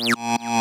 Mm-hmm.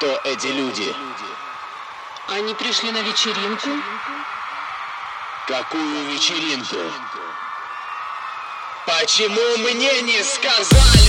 Кто эти люди? Они пришли на вечеринку. Какую вечеринку? Почему мне не сказали?